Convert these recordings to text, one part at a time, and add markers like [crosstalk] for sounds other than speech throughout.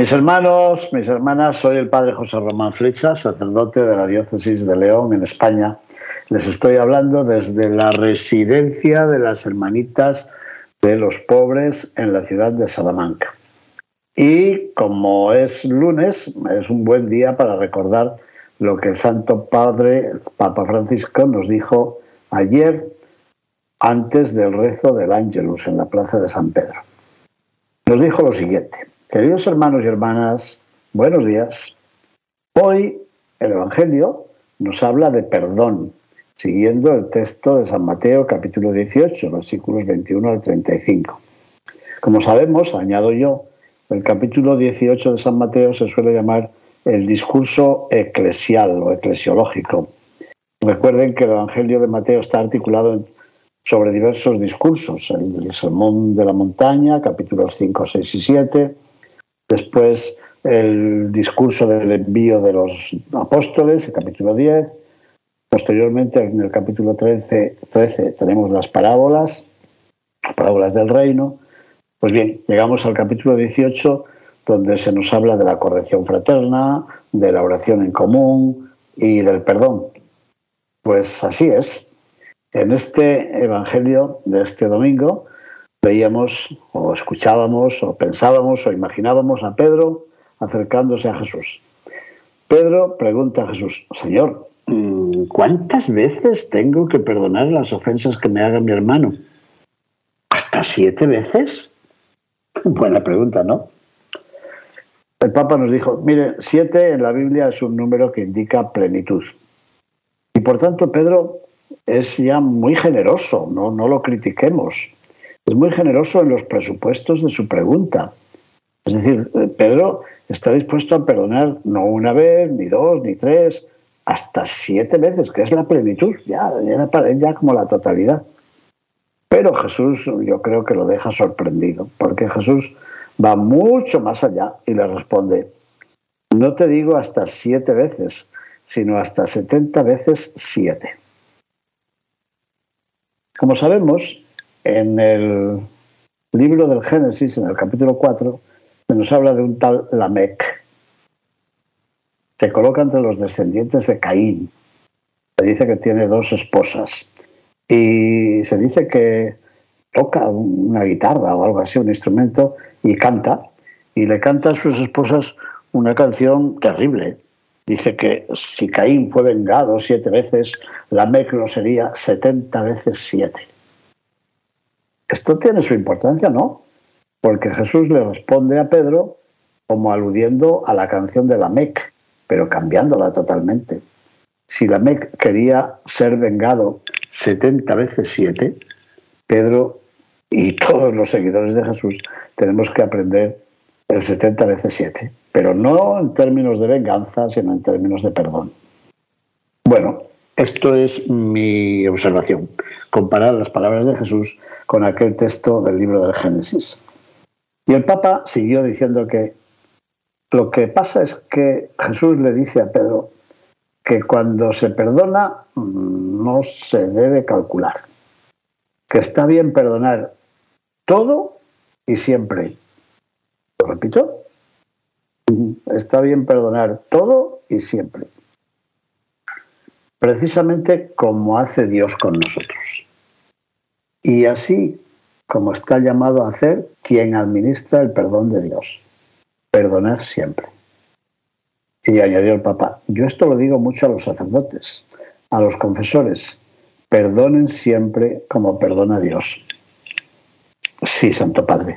Mis hermanos, mis hermanas, soy el padre José Román Flecha, sacerdote de la diócesis de León en España les estoy hablando desde la residencia de las hermanitas de los pobres en la ciudad de Salamanca. Y como es lunes, es un buen día para recordar lo que el Santo Padre, Papa Francisco, nos dijo ayer antes del rezo del Ángelus en la plaza de San Pedro. Nos dijo lo siguiente, queridos hermanos y hermanas, buenos días. Hoy el Evangelio nos habla de perdón, siguiendo el texto de San Mateo capítulo 18, versículos 21 al 35. Como sabemos, añado yo, el capítulo 18 de San Mateo se suele llamar el discurso eclesial o eclesiológico. Recuerden que el Evangelio de Mateo está articulado sobre diversos discursos, el del Sermón de la Montaña, capítulos 5, 6 y 7, después el discurso del envío de los apóstoles, el capítulo 10, Posteriormente, en el capítulo 13, 13 tenemos las parábolas, parábolas del reino. Pues bien, llegamos al capítulo 18, donde se nos habla de la corrección fraterna, de la oración en común y del perdón. Pues así es. En este Evangelio de este domingo veíamos o escuchábamos o pensábamos o imaginábamos a Pedro acercándose a Jesús. Pedro pregunta a Jesús, Señor, Mm, ¿cuántas veces tengo que perdonar las ofensas que me haga mi hermano? ¿Hasta siete veces? [laughs] Buena pregunta, ¿no? El Papa nos dijo, mire, siete en la Biblia es un número que indica plenitud. Y por tanto, Pedro es ya muy generoso, no, no lo critiquemos. Es muy generoso en los presupuestos de su pregunta. Es decir, Pedro está dispuesto a perdonar no una vez, ni dos, ni tres, hasta siete veces, que es la plenitud, ya, ya como la totalidad. Pero Jesús yo creo que lo deja sorprendido, porque Jesús va mucho más allá y le responde, no te digo hasta siete veces, sino hasta setenta veces siete. Como sabemos, en el libro del Génesis, en el capítulo 4, se nos habla de un tal Lamec, se coloca entre los descendientes de Caín. Se dice que tiene dos esposas y se dice que toca una guitarra o algo así, un instrumento, y canta. Y le canta a sus esposas una canción terrible. Dice que si Caín fue vengado siete veces, la lo sería setenta veces siete. Esto tiene su importancia, ¿no? Porque Jesús le responde a Pedro como aludiendo a la canción de la Mec, pero cambiándola totalmente. Si la Mec quería ser vengado 70 veces 7, Pedro y todos los seguidores de Jesús tenemos que aprender el 70 veces 7, pero no en términos de venganza, sino en términos de perdón. Bueno, esto es mi observación, comparar las palabras de Jesús con aquel texto del libro del Génesis. Y el Papa siguió diciendo que lo que pasa es que Jesús le dice a Pedro que cuando se perdona mm, no se debe calcular, que está bien perdonar todo y siempre. ¿Lo repito? Está bien perdonar todo y siempre. Precisamente como hace Dios con nosotros. Y así como está llamado a hacer quien administra el perdón de Dios perdonar siempre. Y añadió el Papa, yo esto lo digo mucho a los sacerdotes, a los confesores, perdonen siempre como perdona Dios. Sí, Santo Padre.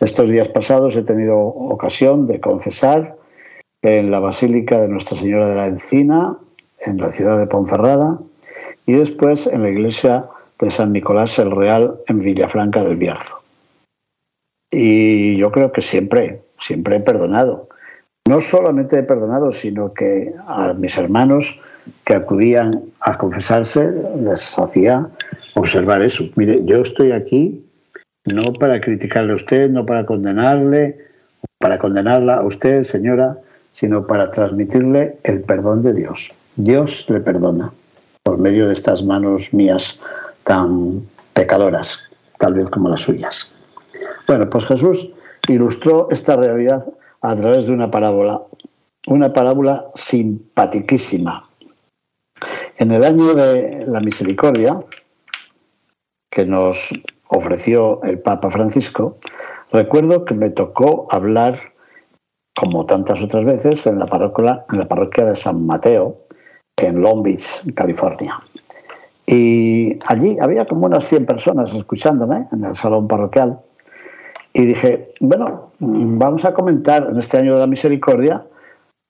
Estos días pasados he tenido ocasión de confesar en la Basílica de Nuestra Señora de la Encina, en la ciudad de Ponferrada, y después en la iglesia de San Nicolás el Real en Villafranca del Bierzo. Y yo creo que siempre, siempre he perdonado. No solamente he perdonado, sino que a mis hermanos que acudían a confesarse les hacía observar eso. Mire, yo estoy aquí no para criticarle a usted, no para condenarle, para condenarla a usted, señora, sino para transmitirle el perdón de Dios. Dios le perdona por medio de estas manos mías tan pecadoras, tal vez como las suyas. Bueno, pues Jesús ilustró esta realidad a través de una parábola, una parábola simpatiquísima. En el año de la misericordia, que nos ofreció el Papa Francisco, recuerdo que me tocó hablar, como tantas otras veces, en la parroquia, en la parroquia de San Mateo, en Long Beach, California. Y allí había como unas 100 personas escuchándome en el salón parroquial. Y dije, bueno, vamos a comentar en este año de la misericordia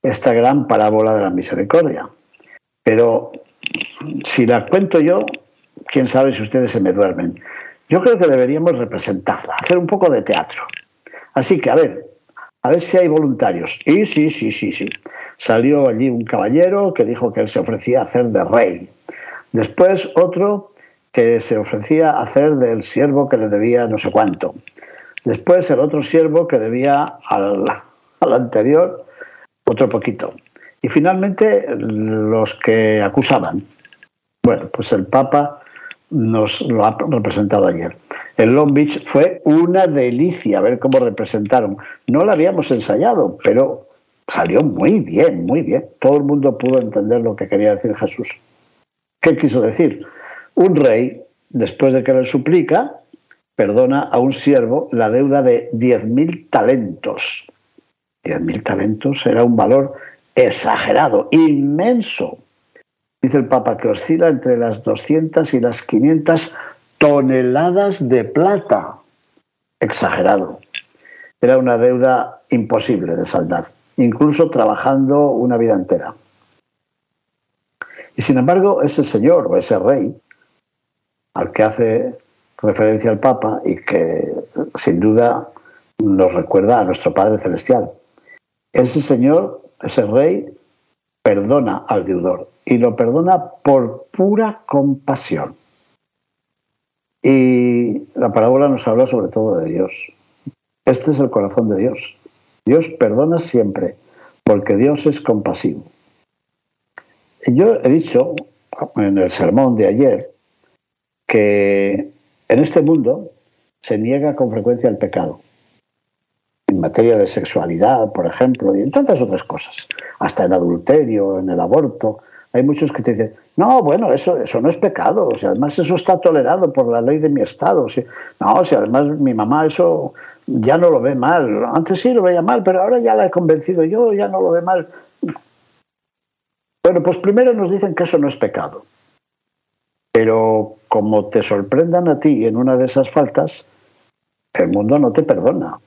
esta gran parábola de la misericordia. Pero si la cuento yo, quién sabe si ustedes se me duermen. Yo creo que deberíamos representarla, hacer un poco de teatro. Así que, a ver, a ver si hay voluntarios. Y sí, sí, sí, sí. Salió allí un caballero que dijo que él se ofrecía a hacer de rey. Después otro que se ofrecía hacer del siervo que le debía no sé cuánto. Después el otro siervo que debía al, al anterior otro poquito. Y finalmente los que acusaban. Bueno, pues el Papa nos lo ha representado ayer. El Long Beach fue una delicia ver cómo representaron. No lo habíamos ensayado, pero salió muy bien, muy bien. Todo el mundo pudo entender lo que quería decir Jesús. ¿Qué quiso decir? Un rey, después de que le suplica, perdona a un siervo la deuda de 10.000 talentos. 10.000 talentos era un valor exagerado, inmenso. Dice el Papa que oscila entre las 200 y las 500 toneladas de plata. Exagerado. Era una deuda imposible de saldar, incluso trabajando una vida entera. Y sin embargo, ese señor o ese rey, al que hace referencia el Papa y que sin duda nos recuerda a nuestro Padre Celestial, ese señor, ese rey, perdona al deudor y lo perdona por pura compasión. Y la parábola nos habla sobre todo de Dios. Este es el corazón de Dios. Dios perdona siempre, porque Dios es compasivo. Yo he dicho en el sermón de ayer que en este mundo se niega con frecuencia el pecado. En materia de sexualidad, por ejemplo, y en tantas otras cosas. Hasta en adulterio, en el aborto. Hay muchos que te dicen, no, bueno, eso, eso no es pecado. O sea, además eso está tolerado por la ley de mi estado. no, si además mi mamá eso ya no lo ve mal. Antes sí lo veía mal, pero ahora ya la he convencido yo, ya no lo ve mal. Bueno, pues primero nos dicen que eso no es pecado. Pero como te sorprendan a ti en una de esas faltas, el mundo no te perdona.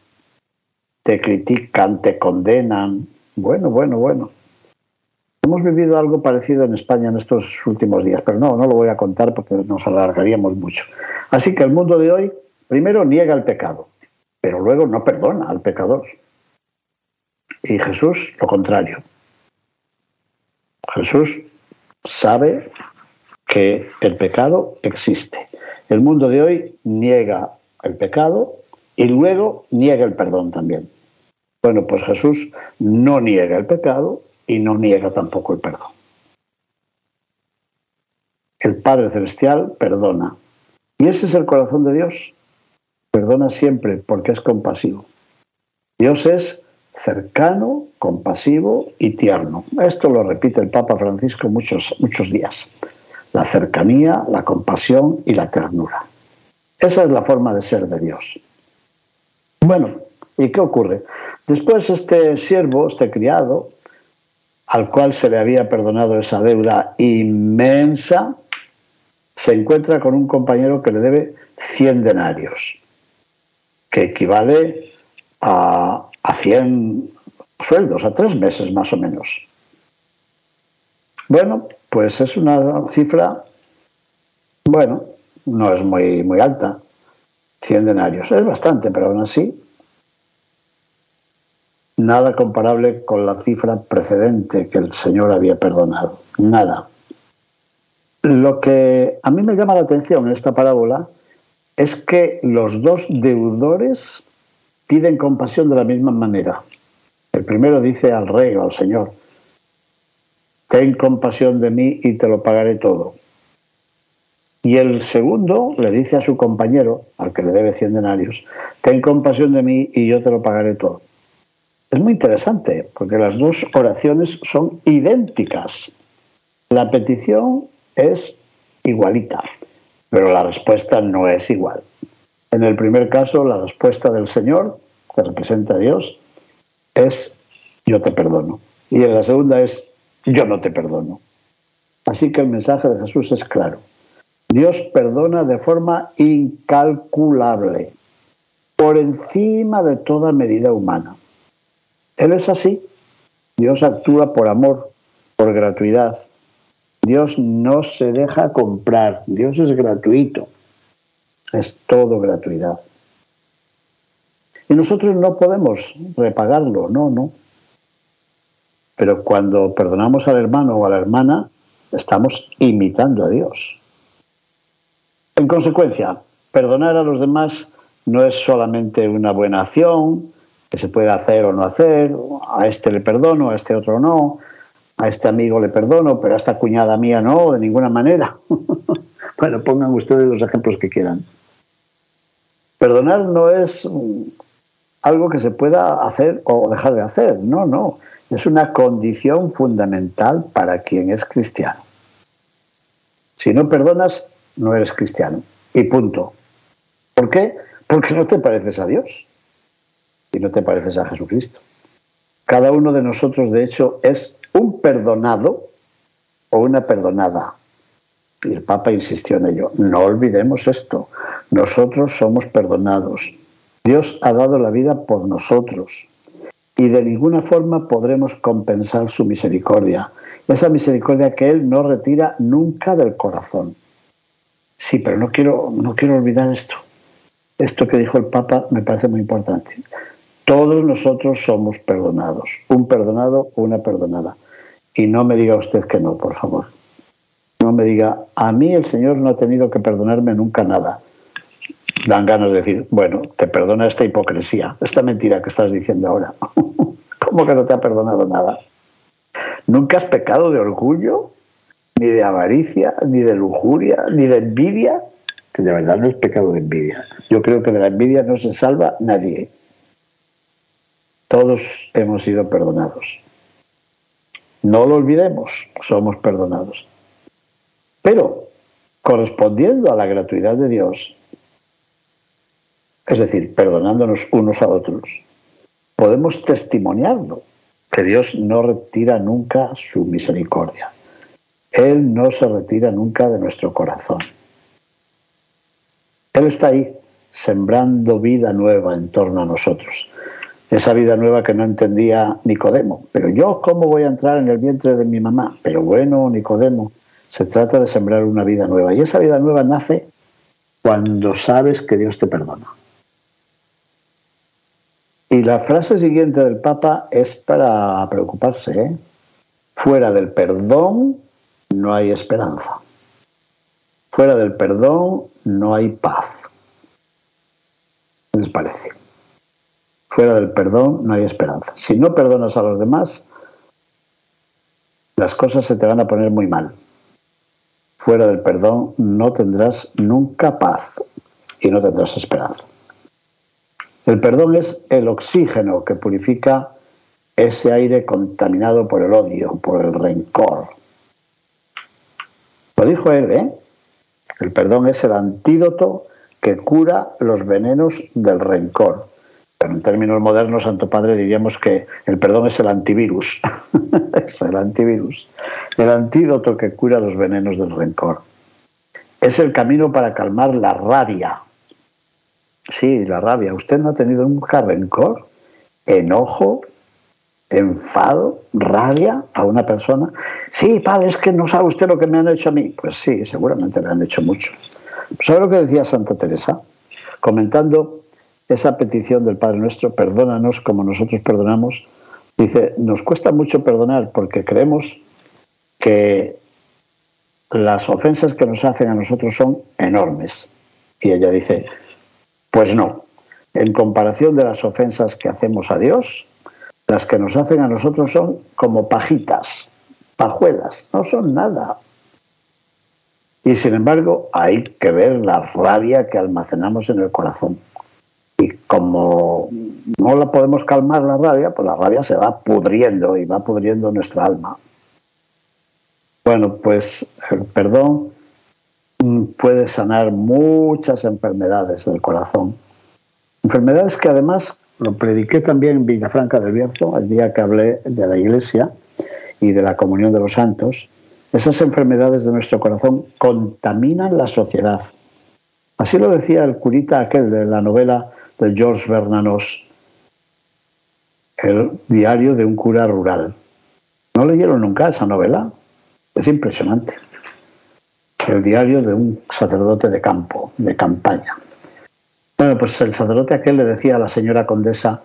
Te critican, te condenan. Bueno, bueno, bueno. Hemos vivido algo parecido en España en estos últimos días, pero no, no lo voy a contar porque nos alargaríamos mucho. Así que el mundo de hoy, primero niega el pecado, pero luego no perdona al pecador. Y Jesús, lo contrario. Jesús sabe que el pecado existe. El mundo de hoy niega el pecado y luego niega el perdón también. Bueno, pues Jesús no niega el pecado y no niega tampoco el perdón. El Padre Celestial perdona. Y ese es el corazón de Dios. Perdona siempre porque es compasivo. Dios es cercano, compasivo y tierno. Esto lo repite el Papa Francisco muchos, muchos días. La cercanía, la compasión y la ternura. Esa es la forma de ser de Dios. Bueno, ¿y qué ocurre? Después este siervo, este criado, al cual se le había perdonado esa deuda inmensa, se encuentra con un compañero que le debe 100 denarios, que equivale a a 100 sueldos, a tres meses más o menos. Bueno, pues es una cifra, bueno, no es muy, muy alta, 100 denarios, es bastante, pero aún así nada comparable con la cifra precedente que el Señor había perdonado. Nada. Lo que a mí me llama la atención en esta parábola es que los dos deudores piden compasión de la misma manera. El primero dice al rey o al Señor, ten compasión de mí y te lo pagaré todo. Y el segundo le dice a su compañero, al que le debe 100 denarios, ten compasión de mí y yo te lo pagaré todo. Es muy interesante, porque las dos oraciones son idénticas. La petición es igualita, pero la respuesta no es igual. En el primer caso, la respuesta del Señor, que representa a Dios, es yo te perdono. Y en la segunda es yo no te perdono. Así que el mensaje de Jesús es claro. Dios perdona de forma incalculable, por encima de toda medida humana. Él es así. Dios actúa por amor, por gratuidad. Dios no se deja comprar. Dios es gratuito. Es todo gratuidad. Y nosotros no podemos repagarlo, no, no. Pero cuando perdonamos al hermano o a la hermana, estamos imitando a Dios. En consecuencia, perdonar a los demás no es solamente una buena acción que se puede hacer o no hacer, a este le perdono, a este otro no, a este amigo le perdono, pero a esta cuñada mía no, de ninguna manera. [laughs] bueno, pongan ustedes los ejemplos que quieran. Perdonar no es algo que se pueda hacer o dejar de hacer, no, no es una condición fundamental para quien es cristiano. Si no perdonas, no eres cristiano. Y punto. ¿Por qué? Porque no te pareces a Dios y no te pareces a Jesucristo. Cada uno de nosotros, de hecho, es un perdonado o una perdonada. Y el Papa insistió en ello. No olvidemos esto. Nosotros somos perdonados. Dios ha dado la vida por nosotros y de ninguna forma podremos compensar su misericordia. Esa misericordia que Él no retira nunca del corazón. Sí, pero no quiero, no quiero olvidar esto. Esto que dijo el Papa me parece muy importante. Todos nosotros somos perdonados, un perdonado una perdonada. Y no me diga usted que no, por favor. No me diga, a mí el Señor no ha tenido que perdonarme nunca nada dan ganas de decir, bueno, te perdona esta hipocresía, esta mentira que estás diciendo ahora. [laughs] ¿Cómo que no te ha perdonado nada? ¿Nunca has pecado de orgullo, ni de avaricia, ni de lujuria, ni de envidia? Que de verdad no es pecado de envidia. Yo creo que de la envidia no se salva nadie. Todos hemos sido perdonados. No lo olvidemos, somos perdonados. Pero, correspondiendo a la gratuidad de Dios, es decir, perdonándonos unos a otros, podemos testimoniarlo, que Dios no retira nunca su misericordia. Él no se retira nunca de nuestro corazón. Él está ahí, sembrando vida nueva en torno a nosotros. Esa vida nueva que no entendía Nicodemo. Pero yo, ¿cómo voy a entrar en el vientre de mi mamá? Pero bueno, Nicodemo, se trata de sembrar una vida nueva. Y esa vida nueva nace cuando sabes que Dios te perdona. Y la frase siguiente del Papa es para preocuparse. ¿eh? Fuera del perdón no hay esperanza. Fuera del perdón no hay paz. ¿Qué les parece? Fuera del perdón no hay esperanza. Si no perdonas a los demás, las cosas se te van a poner muy mal. Fuera del perdón no tendrás nunca paz y no tendrás esperanza. El perdón es el oxígeno que purifica ese aire contaminado por el odio, por el rencor. Lo dijo él, ¿eh? El perdón es el antídoto que cura los venenos del rencor. Pero en términos modernos, Santo Padre, diríamos que el perdón es el antivirus. [laughs] es el antivirus. El antídoto que cura los venenos del rencor. Es el camino para calmar la rabia, Sí, la rabia. ¿Usted no ha tenido nunca rencor, enojo, enfado, rabia a una persona? Sí, padre, es que no sabe usted lo que me han hecho a mí. Pues sí, seguramente le han hecho mucho. ¿Sabe lo que decía Santa Teresa? Comentando esa petición del Padre Nuestro, perdónanos como nosotros perdonamos Dice, nos cuesta mucho perdonar porque creemos que las ofensas que nos hacen a nosotros son enormes. Y ella dice, pues no, en comparación de las ofensas que hacemos a Dios, las que nos hacen a nosotros son como pajitas, pajuelas, no son nada. Y sin embargo, hay que ver la rabia que almacenamos en el corazón. Y como no la podemos calmar la rabia, pues la rabia se va pudriendo y va pudriendo nuestra alma. Bueno, pues el perdón puede sanar muchas enfermedades del corazón. Enfermedades que además lo prediqué también en Villafranca del Bierzo, el día que hablé de la iglesia y de la comunión de los santos. Esas enfermedades de nuestro corazón contaminan la sociedad. Así lo decía el curita aquel de la novela de George Bernanos, el diario de un cura rural. ¿No leyeron nunca esa novela? Es impresionante. El diario de un sacerdote de campo, de campaña. Bueno, pues el sacerdote aquel le decía a la señora condesa,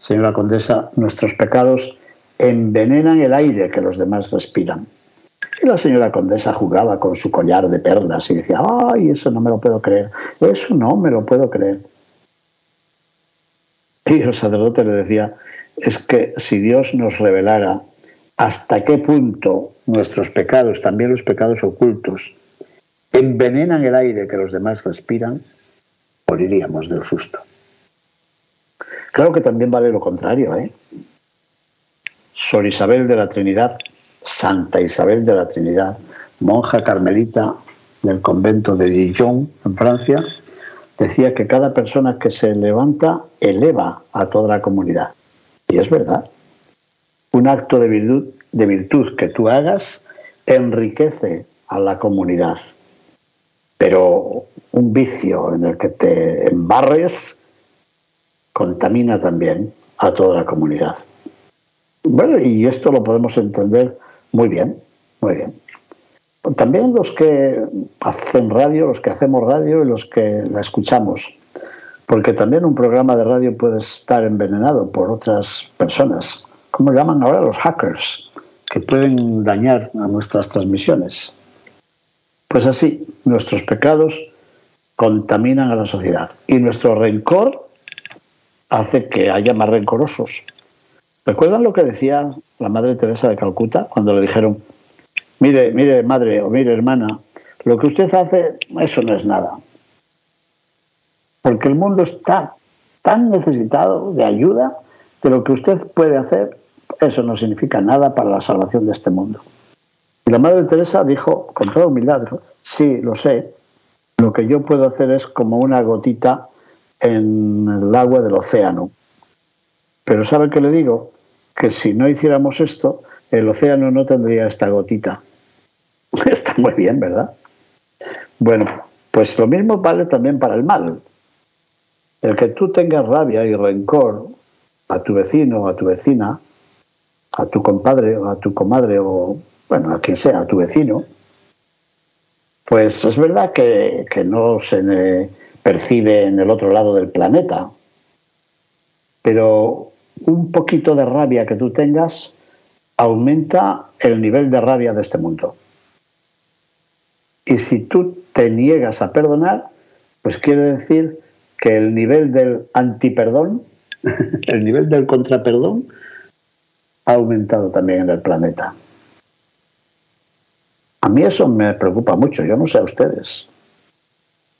señora condesa, nuestros pecados envenenan el aire que los demás respiran. Y la señora condesa jugaba con su collar de perlas y decía, ay, eso no me lo puedo creer, eso no me lo puedo creer. Y el sacerdote le decía, es que si Dios nos revelara hasta qué punto nuestros pecados, también los pecados ocultos, envenenan el aire que los demás respiran, moriríamos del susto. Claro que también vale lo contrario, ¿eh? Sor Isabel de la Trinidad, Santa Isabel de la Trinidad, monja carmelita del convento de Dijon, en Francia, decía que cada persona que se levanta eleva a toda la comunidad. Y es verdad un acto de virtud, de virtud que tú hagas enriquece a la comunidad. Pero un vicio en el que te embarres contamina también a toda la comunidad. Bueno, y esto lo podemos entender muy bien, muy bien. También los que hacen radio, los que hacemos radio y los que la escuchamos, porque también un programa de radio puede estar envenenado por otras personas ¿cómo llaman ahora? Los hackers, que pueden dañar a nuestras transmisiones. Pues así, nuestros pecados contaminan a la sociedad y nuestro rencor hace que haya más rencorosos. ¿Recuerdan lo que decía la Madre Teresa de Calcuta cuando le dijeron, mire, mire madre o mire hermana, lo que usted hace, eso no es nada? Porque el mundo está tan necesitado de ayuda que lo que usted puede hacer eso no significa nada para la salvación de este mundo. Y la Madre Teresa dijo con toda humildad, sí, lo sé, lo que yo puedo hacer es como una gotita en el agua del océano. Pero ¿sabe qué le digo? Que si no hiciéramos esto, el océano no tendría esta gotita. [laughs] Está muy bien, ¿verdad? Bueno, pues lo mismo vale también para el mal. El que tú tengas rabia y rencor a tu vecino o a tu vecina, a tu compadre o a tu comadre o, bueno, a quien sea, a tu vecino, pues es verdad que, que no se percibe en el otro lado del planeta, pero un poquito de rabia que tú tengas aumenta el nivel de rabia de este mundo. Y si tú te niegas a perdonar, pues quiere decir que el nivel del antiperdón, [laughs] el nivel del contraperdón, ha aumentado también en el planeta. A mí eso me preocupa mucho, yo no sé a ustedes.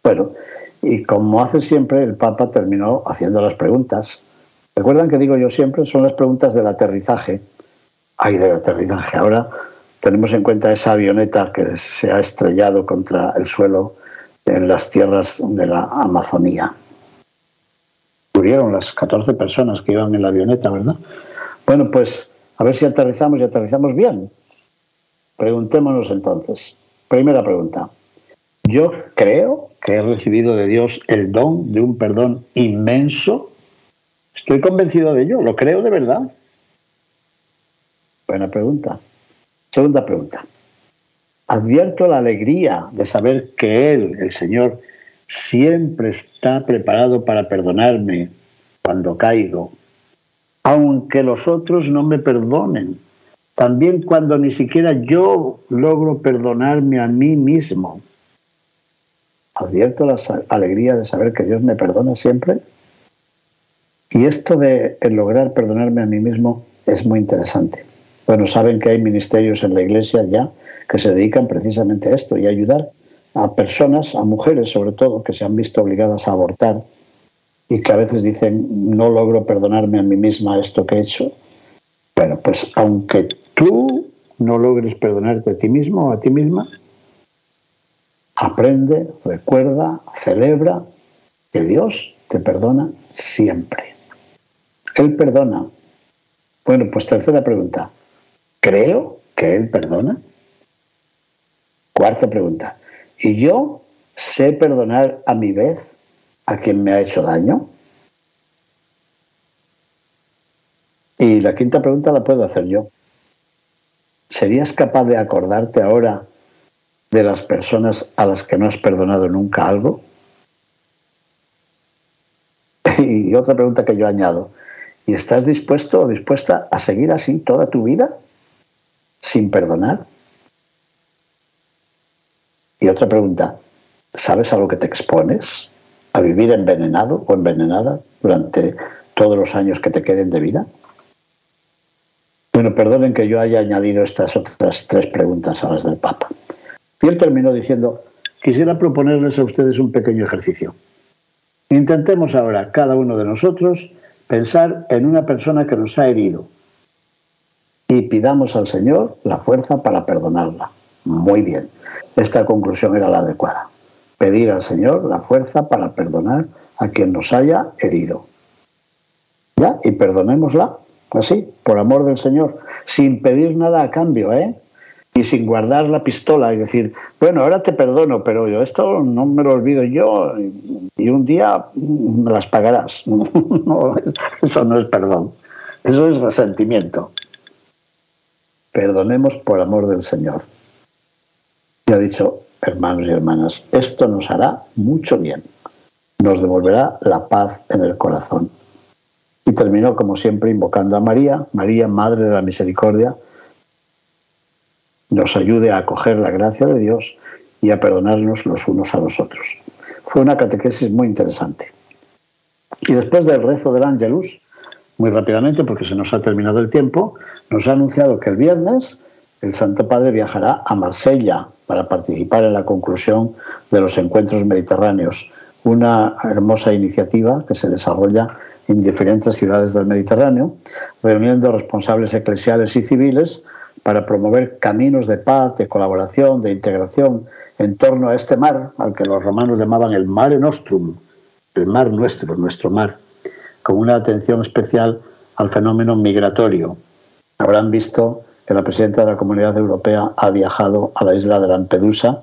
Bueno, y como hace siempre, el Papa terminó haciendo las preguntas. ¿Recuerdan que digo yo siempre? Son las preguntas del aterrizaje. Ay, del aterrizaje. Ahora tenemos en cuenta esa avioneta que se ha estrellado contra el suelo en las tierras de la Amazonía. Murieron las 14 personas que iban en la avioneta, ¿verdad? Bueno, pues a ver si aterrizamos y aterrizamos bien. Preguntémonos entonces. Primera pregunta. Yo creo que he recibido de Dios el don de un perdón inmenso. Estoy convencido de ello, lo creo de verdad. Buena pregunta. Segunda pregunta. Advierto la alegría de saber que Él, el Señor, siempre está preparado para perdonarme cuando caigo, aunque los otros no me perdonen. También cuando ni siquiera yo logro perdonarme a mí mismo. Advierto la alegría de saber que Dios me perdona siempre. Y esto de lograr perdonarme a mí mismo es muy interesante. Bueno, saben que hay ministerios en la iglesia ya que se dedican precisamente a esto y a ayudar a personas, a mujeres sobre todo, que se han visto obligadas a abortar y que a veces dicen, no logro perdonarme a mí misma esto que he hecho. Bueno, pues aunque tú no logres perdonarte a ti mismo o a ti misma, aprende, recuerda, celebra que Dios te perdona siempre. Él perdona. Bueno, pues tercera pregunta. ¿Creo que Él perdona? Cuarta pregunta. ¿Y yo sé perdonar a mi vez a quien me ha hecho daño? Y la quinta pregunta la puedo hacer yo. ¿Serías capaz de acordarte ahora de las personas a las que no has perdonado nunca algo? [laughs] Y otra pregunta que yo añado. ¿Y estás dispuesto o dispuesta a seguir así toda tu vida sin perdonar? Y otra pregunta. ¿Sabes a lo que te expones? a vivir envenenado o envenenada durante todos los años que te queden de vida? Bueno, perdonen que yo haya añadido estas otras tres preguntas a las del Papa. Y él terminó diciendo, quisiera proponerles a ustedes un pequeño ejercicio. Intentemos ahora, cada uno de nosotros, pensar en una persona que nos ha herido y pidamos al Señor la fuerza para perdonarla. Muy bien, esta conclusión era la adecuada pedir al Señor la fuerza para perdonar a quien nos haya herido. ¿Ya? Y perdonémosla, así, por amor del Señor, sin pedir nada a cambio, ¿eh? Y sin guardar la pistola y decir, bueno, ahora te perdono, pero yo esto no me lo olvido yo y un día me las pagarás. [laughs] eso no es perdón, eso es resentimiento. Perdonemos por amor del Señor. Y ha dicho, hermanos y hermanas, esto nos hará mucho bien, nos devolverá la paz en el corazón. Y terminó, como siempre, invocando a María, María, Madre de la Misericordia, nos ayude a acoger la gracia de Dios y a perdonarnos los unos a los otros. Fue una catequesis muy interesante. Y después del rezo del Ángelus, muy rápidamente, porque se nos ha terminado el tiempo, nos ha anunciado que el viernes el Santo Padre viajará a Marsella para participar en la conclusión de los encuentros mediterráneos, una hermosa iniciativa que se desarrolla en diferentes ciudades del Mediterráneo, reuniendo responsables eclesiales y civiles para promover caminos de paz, de colaboración, de integración en torno a este mar, al que los romanos llamaban el Mare Nostrum, el mar nuestro, nuestro mar, con una atención especial al fenómeno migratorio. Habrán visto que la presidenta de la Comunidad Europea ha viajado a la isla de Lampedusa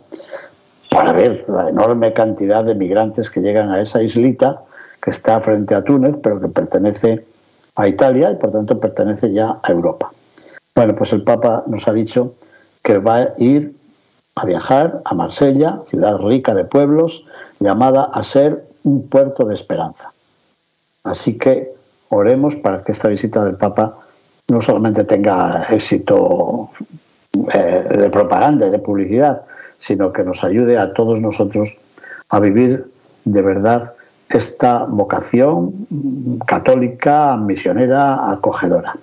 para ver la enorme cantidad de migrantes que llegan a esa islita que está frente a Túnez, pero que pertenece a Italia y por tanto pertenece ya a Europa. Bueno, pues el Papa nos ha dicho que va a ir a viajar a Marsella, ciudad rica de pueblos, llamada a ser un puerto de esperanza. Así que oremos para que esta visita del Papa no solamente tenga éxito eh, de propaganda y de publicidad, sino que nos ayude a todos nosotros a vivir de verdad esta vocación católica, misionera, acogedora.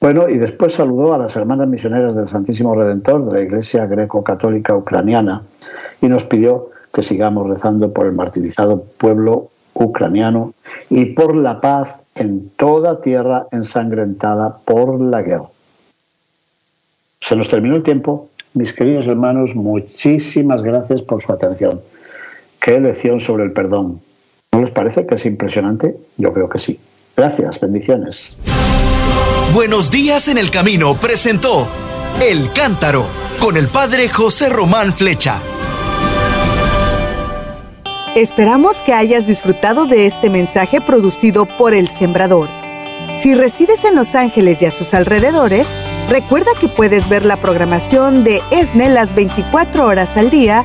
Bueno, y después saludó a las hermanas misioneras del Santísimo Redentor de la Iglesia Greco-Católica Ucraniana y nos pidió que sigamos rezando por el martirizado pueblo ucraniano y por la paz en toda tierra ensangrentada por la guerra. Se nos terminó el tiempo. Mis queridos hermanos, muchísimas gracias por su atención. Qué lección sobre el perdón. ¿No les parece que es impresionante? Yo creo que sí. Gracias, bendiciones. Buenos días en el camino presentó El Cántaro con el padre José Román Flecha. Esperamos que hayas disfrutado de este mensaje producido por El Sembrador. Si resides en Los Ángeles y a sus alrededores, recuerda que puedes ver la programación de ESNE las 24 horas al día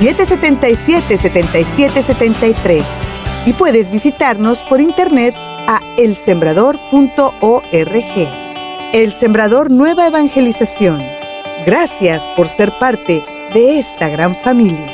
773-777-7773 y puedes visitarnos por internet a elsembrador.org. El Sembrador Nueva Evangelización. Gracias por ser parte de esta gran familia.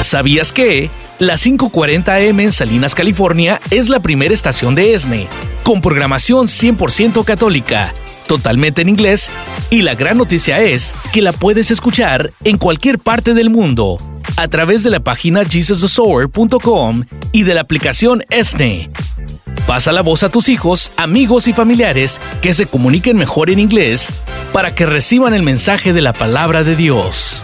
¿Sabías que? La 540M en Salinas, California es la primera estación de ESNE, con programación 100% católica, totalmente en inglés, y la gran noticia es que la puedes escuchar en cualquier parte del mundo a través de la página jesusthesower.com y de la aplicación ESNE. Pasa la voz a tus hijos, amigos y familiares que se comuniquen mejor en inglés para que reciban el mensaje de la palabra de Dios.